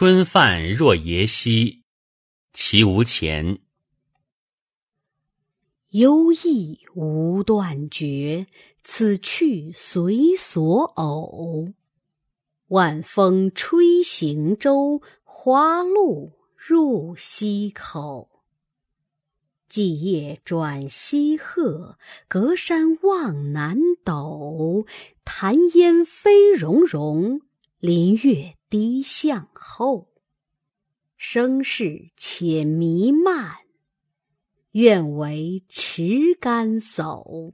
春饭若耶兮，其无前。忧意无断绝，此去随所偶。晚风吹行舟，花路入溪口。既夜转西壑，隔山望南斗。潭烟飞溶溶，林月低向后。声势且弥漫。愿为持竿叟。